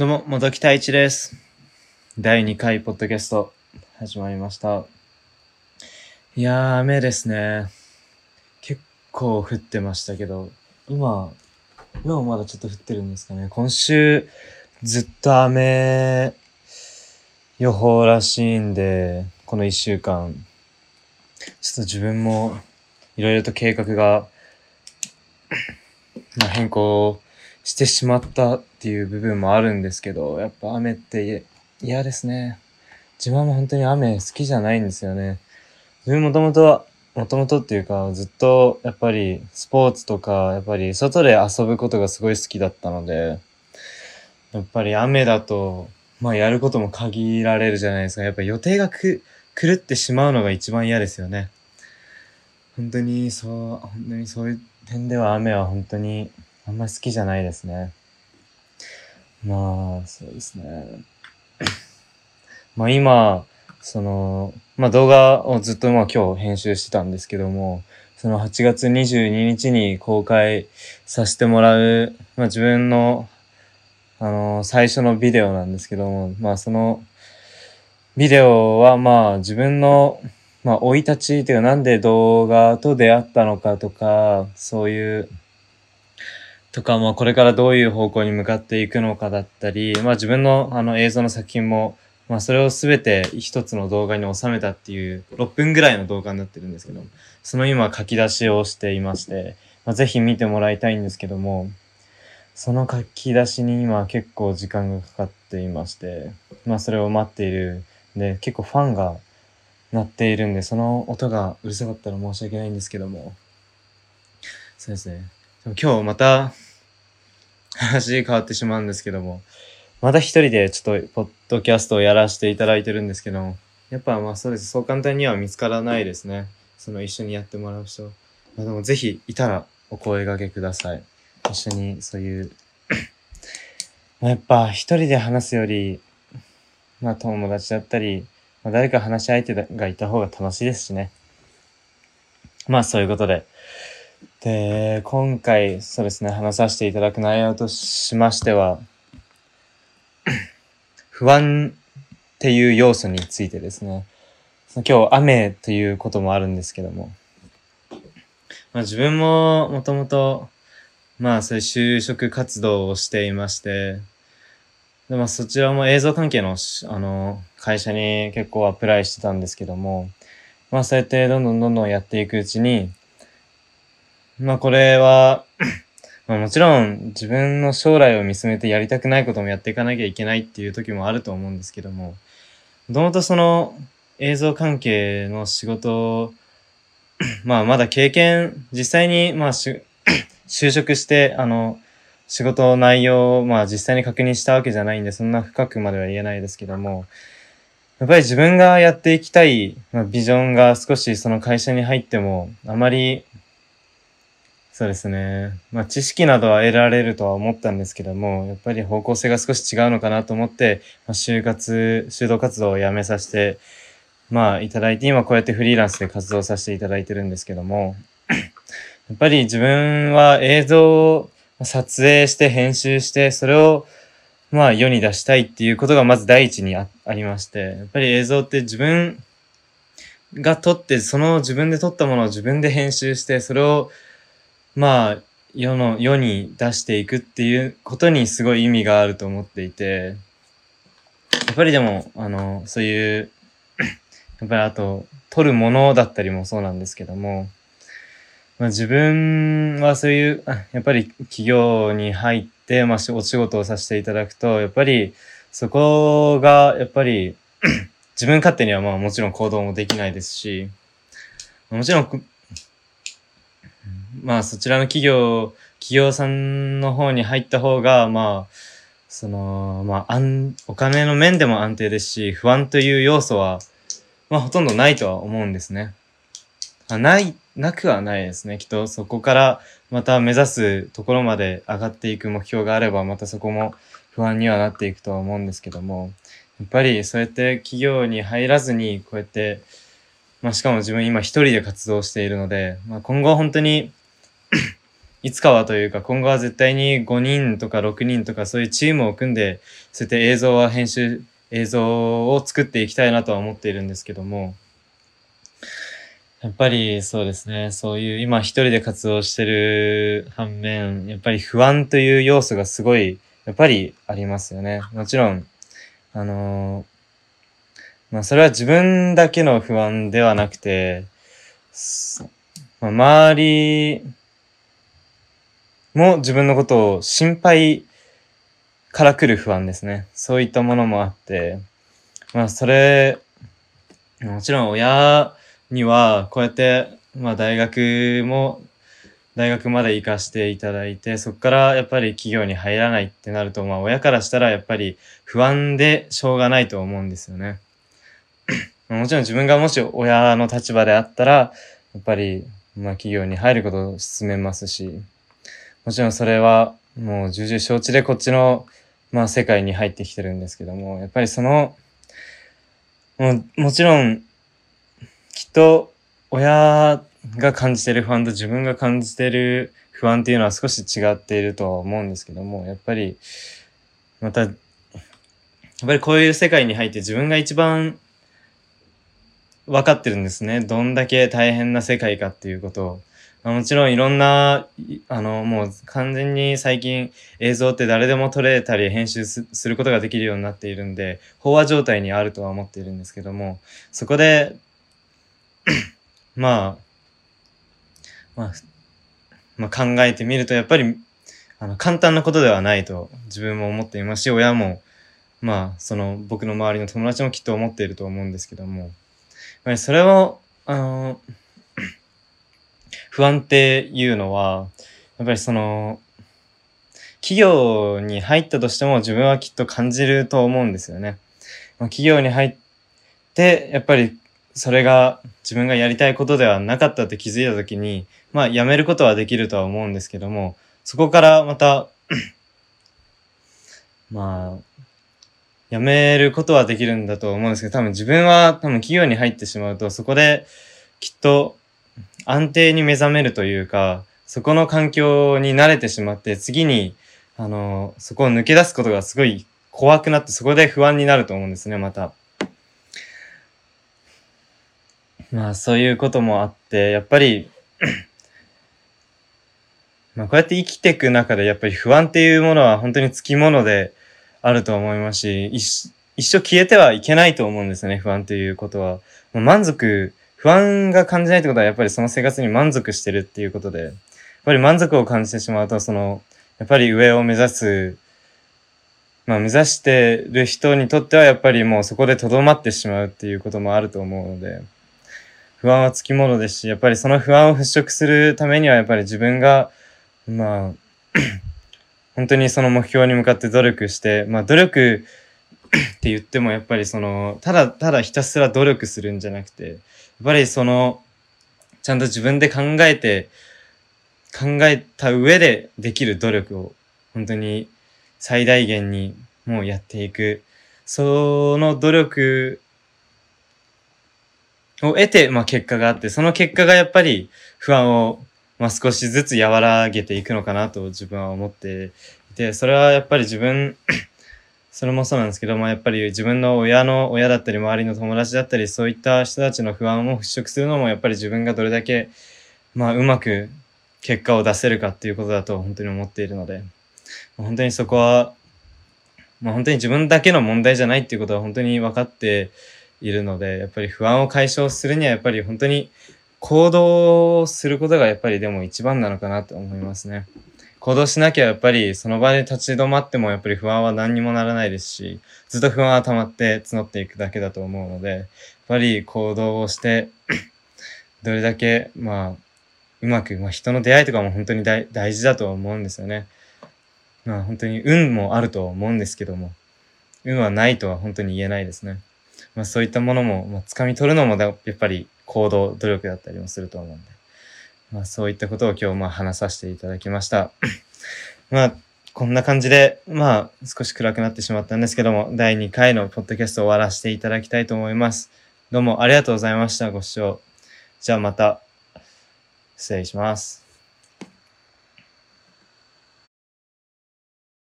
どうも、元木太一です。第2回ポッドキャスト始まりました。いやー、雨ですね。結構降ってましたけど、今、今もまだちょっと降ってるんですかね。今週、ずっと雨予報らしいんで、この1週間、ちょっと自分もいろいろと計画が、まあ、変更してしまったっていう部分もあるんですけど、やっぱ雨って嫌ですね。自分は本当に雨好きじゃないんですよね。自分もともとは、もともとっていうか、ずっとやっぱりスポーツとか、やっぱり外で遊ぶことがすごい好きだったので、やっぱり雨だと、まあやることも限られるじゃないですか。やっぱ予定がく狂ってしまうのが一番嫌ですよね。本当にそう、本当にそういう点では雨は本当にあんまり好きじゃないですね。まあ、そうですね。まあ今、その、まあ動画をずっとまあ今日編集してたんですけども、その8月22日に公開させてもらう、まあ自分の、あの、最初のビデオなんですけども、まあその、ビデオはまあ自分の、まあ生い立ちっていうかなんで動画と出会ったのかとか、そういう、とか、まあこれからどういう方向に向かっていくのかだったり、まあ自分のあの映像の作品も、まあそれをすべて一つの動画に収めたっていう6分ぐらいの動画になってるんですけど、その今書き出しをしていまして、まあ、ぜひ見てもらいたいんですけども、その書き出しに今結構時間がかかっていまして、まあそれを待っているで、結構ファンが鳴っているんで、その音がうるさかったら申し訳ないんですけども、そうですね。今日また話変わってしまうんですけども、また一人でちょっとポッドキャストをやらせていただいてるんですけども、やっぱまあそうです。そう簡単には見つからないですね。その一緒にやってもらう人。まあ、でもぜひいたらお声掛けください。一緒にそういう、まあやっぱ一人で話すより、まあ友達だったり、まあ、誰か話し相手がいた方が楽しいですしね。まあそういうことで。で、今回そうですね、話させていただく内容としましては、不安っていう要素についてですね。その今日雨ということもあるんですけども。まあ自分ももともと、まあそういう就職活動をしていまして、でまあそちらも映像関係のあの会社に結構アプライしてたんですけども、まあそうやってどんどんどんどんやっていくうちに、まあこれは、まあもちろん自分の将来を見つめてやりたくないこともやっていかなきゃいけないっていう時もあると思うんですけども、もともとその映像関係の仕事、まあまだ経験、実際にまあ 就職して、あの、仕事内容をまあ実際に確認したわけじゃないんで、そんな深くまでは言えないですけども、やっぱり自分がやっていきたい、まあ、ビジョンが少しその会社に入っても、あまりそうですね。まあ知識などは得られるとは思ったんですけども、やっぱり方向性が少し違うのかなと思って、まあ、就活、就労活動をやめさせて、まあいただいて、今こうやってフリーランスで活動させていただいてるんですけども、やっぱり自分は映像を撮影して編集して、それをまあ世に出したいっていうことがまず第一にあありまして、やっぱり映像って自分が撮って、その自分で撮ったものを自分で編集して、それをまあ、世の、世に出していくっていうことにすごい意味があると思っていて、やっぱりでも、あの、そういう、やっぱりあと、撮るものだったりもそうなんですけども、まあ、自分はそういう、やっぱり企業に入って、まあ、お仕事をさせていただくと、やっぱり、そこが、やっぱり、自分勝手にはまあもちろん行動もできないですし、もちろん、まあそちらの企業、企業さんの方に入った方が、まあ、その、まあ、安お金の面でも安定ですし、不安という要素は、まあほとんどないとは思うんですね。あない、なくはないですね。きっとそこからまた目指すところまで上がっていく目標があれば、またそこも不安にはなっていくとは思うんですけども、やっぱりそうやって企業に入らずに、こうやって、まあしかも自分今一人で活動しているので、まあ今後本当にいつかはというか、今後は絶対に5人とか6人とかそういうチームを組んで、そうやって映像は編集、映像を作っていきたいなとは思っているんですけども、やっぱりそうですね、そういう今一人で活動してる反面、やっぱり不安という要素がすごい、やっぱりありますよね。もちろん、あの、まあそれは自分だけの不安ではなくて、まあ、周りも自分のことを心配から来る不安ですね。そういったものもあって、まあそれ、もちろん親にはこうやって、まあ大学も、大学まで行かしていただいて、そこからやっぱり企業に入らないってなると、まあ親からしたらやっぱり不安でしょうがないと思うんですよね。もちろん自分がもし親の立場であったら、やっぱり、まあ企業に入ることを勧めますし、もちろんそれはもう重々承知でこっちの、まあ世界に入ってきてるんですけども、やっぱりその、ももちろん、きっと親が感じてる不安と自分が感じてる不安っていうのは少し違っているとは思うんですけども、やっぱり、また、やっぱりこういう世界に入って自分が一番分かってるんですね。どんだけ大変な世界かっていうことを。もちろんいろんな、あの、もう完全に最近映像って誰でも撮れたり編集することができるようになっているんで、飽和状態にあるとは思っているんですけども、そこで、まあ、まあ、まあ、考えてみると、やっぱり、あの、簡単なことではないと自分も思っていますし、親も、まあ、その僕の周りの友達もきっと思っていると思うんですけども、やっぱりそれを、あの、不安っていうのは、やっぱりその、企業に入ったとしても自分はきっと感じると思うんですよね。企業に入って、やっぱりそれが自分がやりたいことではなかったって気づいた時に、まあ辞めることはできるとは思うんですけども、そこからまた まあ、辞めることはできるんだと思うんですけど、多分自分は多分企業に入ってしまうと、そこできっと安定に目覚めるというか、そこの環境に慣れてしまって、次に、あの、そこを抜け出すことがすごい怖くなって、そこで不安になると思うんですね、また。まあ、そういうこともあって、やっぱりまあ、こうやって生きていく中で、やっぱり不安っていうものは本当につきものであると思いますし、一一生消えてはいけないと思うんですね、不安ということは。もう満足不安が感じないってことはやっぱりその生活に満足してるっていうことで、やっぱり満足を感じてしまうと、その、やっぱり上を目指す、まあ目指してる人にとってはやっぱりもうそこで留まってしまうっていうこともあると思うので、不安はつきものですし、やっぱりその不安を払拭するためにはやっぱり自分が、まあ、本当にその目標に向かって努力して、まあ努力 って言ってもやっぱりその、ただただひたすら努力するんじゃなくて、っぱりその、ちゃんと自分で考えて、考えた上でできる努力を本当に最大限にもうやっていく。その努力を得て、まあ結果があって、その結果がやっぱり不安を、まあ少しずつ和らげていくのかなと自分は思っていて、それはやっぱり自分それもそうなんですけども、やっぱり自分の親の親だったり、周りの友達だったり、そういった人たちの不安を払拭するのも、やっぱり自分がどれだけ、まあ、うまく結果を出せるかっていうことだと本当に思っているので、本当にそこは、まあ、本当に自分だけの問題じゃないっていうことは本当に分かっているので、やっぱり不安を解消するには、やっぱり本当に行動することがやっぱりでも一番なのかなと思いますね。行動しなきゃやっぱりその場で立ち止まってもやっぱり不安は何にもならないですし、ずっと不安は溜まって募っていくだけだと思うので、やっぱり行動をして どれだけ、まあ、うまく、まあ人の出会いとかも本当に大事だと思うんですよね。まあ本当に運もあると思うんですけども、運はないとは本当に言えないですね。まあそういったものも、まあ、掴み取るのもやっぱり行動、努力だったりもすると思うんで。まあそういったことを今日まあ話させていただきました。まあこんな感じで、まあ少し暗くなってしまったんですけども、第2回のポッドキャストを終わらせていただきたいと思います。どうもありがとうございました。ご視聴。じゃあまた失礼します。